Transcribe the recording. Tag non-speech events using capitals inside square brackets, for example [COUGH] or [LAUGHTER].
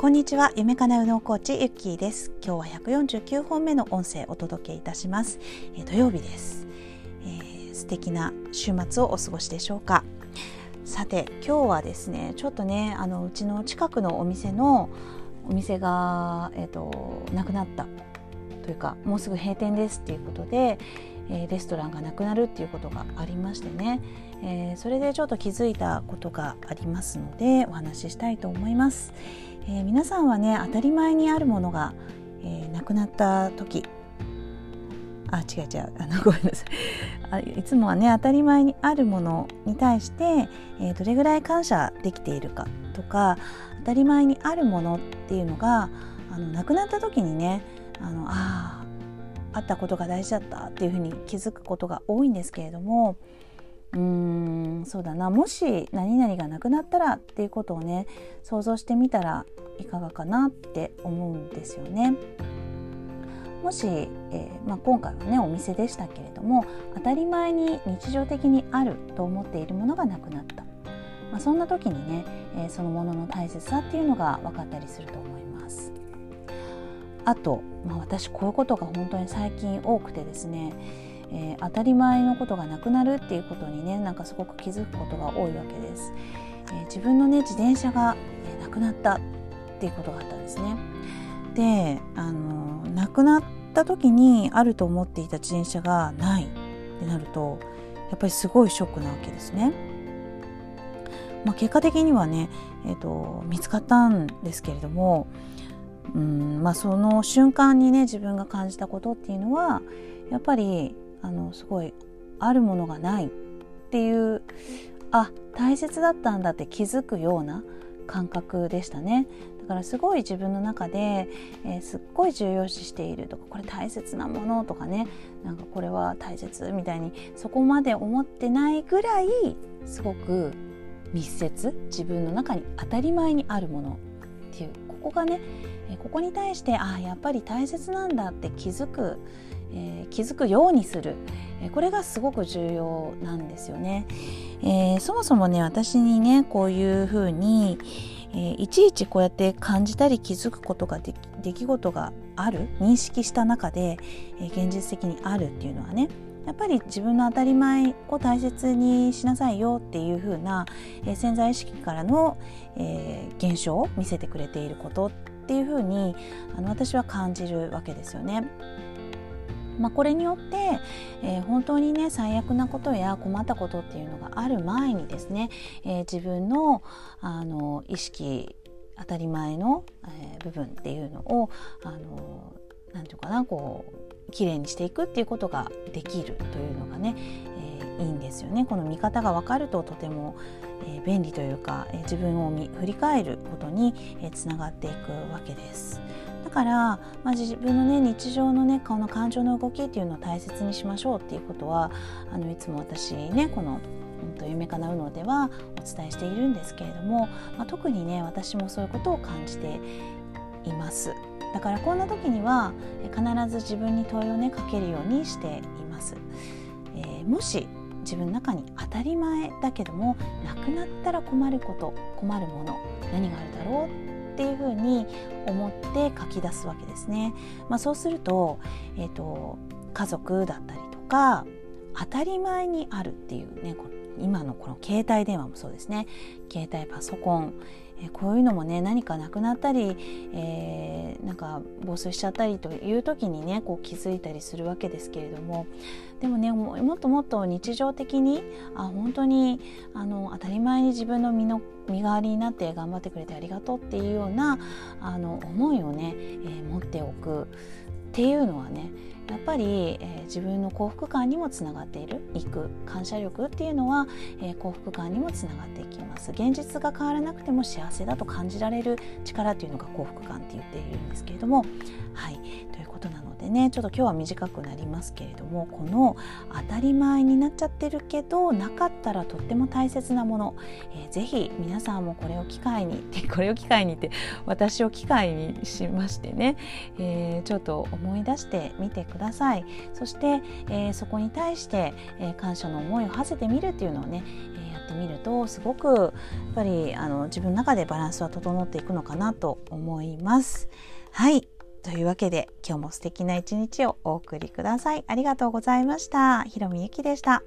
こんにちは。夢かなうのコーチゆっきーです。今日は149本目の音声お届けいたします、えー、土曜日です、えー、素敵な週末をお過ごしでしょうか。さて今日はですねちょっとねあのうちの近くのお店のお店がえっ、ー、となくなった。というかもうすぐ閉店ですっていうことで、えー、レストランがなくなるっていうことがありましてね、えー、それでちょっと気づいたことがありますのでお話ししたいと思います。えー、皆さんはね当たり前にあるものが、えー、なくなった時。あ違う違う。あの [LAUGHS] ごめんなさい。あいつもはね当たり前にあるものに対して、えー、どれぐらい感謝できているかとか当たり前にあるものっていうのがあのなくなった時にねあのああったことが大事だったっていうふうに気づくことが多いんですけれどもうんそうだなもし何々がなくなったらっていうことをね想像してみたらいかがかなって思うんですよね。もし、えー、まあ、今回はねお店でしたけれども当たり前に日常的にあると思っているものがなくなった、まあ、そんな時にね、えー、そのものの大切さっていうのが分かったりすると思います。あと、まあ、私こういうことが本当に最近多くてですねえー、当たり前のことがなくなるっていうことにねなんかすごく気づくことが多いわけです。えー、自分のね自転車が、えー、なくなったっていうことがあったんですね。であのなくなった時にあると思っていた自転車がないってなるとやっぱりすごいショックなわけですね。まあ、結果的にはね、えーと、見つかったんですけれどもうんまあ、その瞬間にね自分が感じたことっていうのはやっぱりあのすごいあるものがないっていうあ大切だったんだって気づくような感覚でしたね。だからすごい自分の中で、えー、すっごい重要視しているとかこれ大切なものとかねなんかこれは大切みたいにそこまで思ってないぐらいすごく密接自分の中に当たり前にあるものっていうここがねここに対してああやっぱり大切なんだって気づくえー、気づくようにする、えー、これがすごく重要なんですよね。えー、そもそもね私にねこういうふうに、えいちいちこうやって感じたり気づくことができ出来事がある認識した中で、え現実的にあるっていうのはねやっぱり自分の当たり前を大切にしなさいよっていう風な、潜在意識からの、現象を見せてくれていることっていう風にあの私は感じるわけですよね。まあ、これによって、えー、本当にね最悪なことや困ったことっていうのがある前にですね、えー、自分のあの意識当たり前の、えー、部分っていうのをあのなんていうかなこうきれいにしていくっていうことができるというのがね、えー、いいんですよね。この見方が分かるととても、えー、便利というか、えー、自分を振り返ることに、えー、つながっていくわけです。だから、まあ、自分のね日常のねこの感情の動きっていうのを大切にしましょうっていうことはあのいつも私ねこの「うんと、夢かなうの」ではお伝えしているんですけれども、まあ、特にね私もそういうことを感じています。だからこんな時には必ず自分に問いをねかけるようにしています。えー、もし自分の中に当たり前だけどもなくなったら困ること困るもの何があるだろうっていうふうに思って書き出すわけですね。まあ、そうすると,、えーと、家族だったりとか当たり前にあるっていうね今のこの携帯電話もそうですね。携帯パソコン。えこういうのもね何かなくなったり、えー、なんか防水しちゃったりという時にねこう気づいたりするわけですけれども。でもねもっともっと日常的にあ本当にあの当たり前に自分の身の身代わりになって頑張ってくれてありがとうっていうようなあの思いをね、えー、持っておく。っていうのはねやっぱり、えー、自分の幸福感にもつながっている行く感謝力っていうのは、えー、幸福感にもつながっていきます。現実が変わらなくても幸せだと感じられる力っていうのが幸福感って言っているんですけれどもはい。ね。ちょっと今日は短くなりますけれどもこの当たり前になっちゃってるけどなかったらとっても大切なもの、えー、ぜひ皆さんもこれを機会に [LAUGHS] これを機会にって私を機会にしましてね、えー、ちょっと思い出してみてください。そして、えー、そこに対して、えー、感謝の思いを馳せてみるっていうのをね、えー、やってってみるとすごくやっぱりあの自分の中でバランスは整っていくのかなと思います。はい。というわけで今日も素敵な一日をお送りください。ありがとうございました。ひろみゆきでした。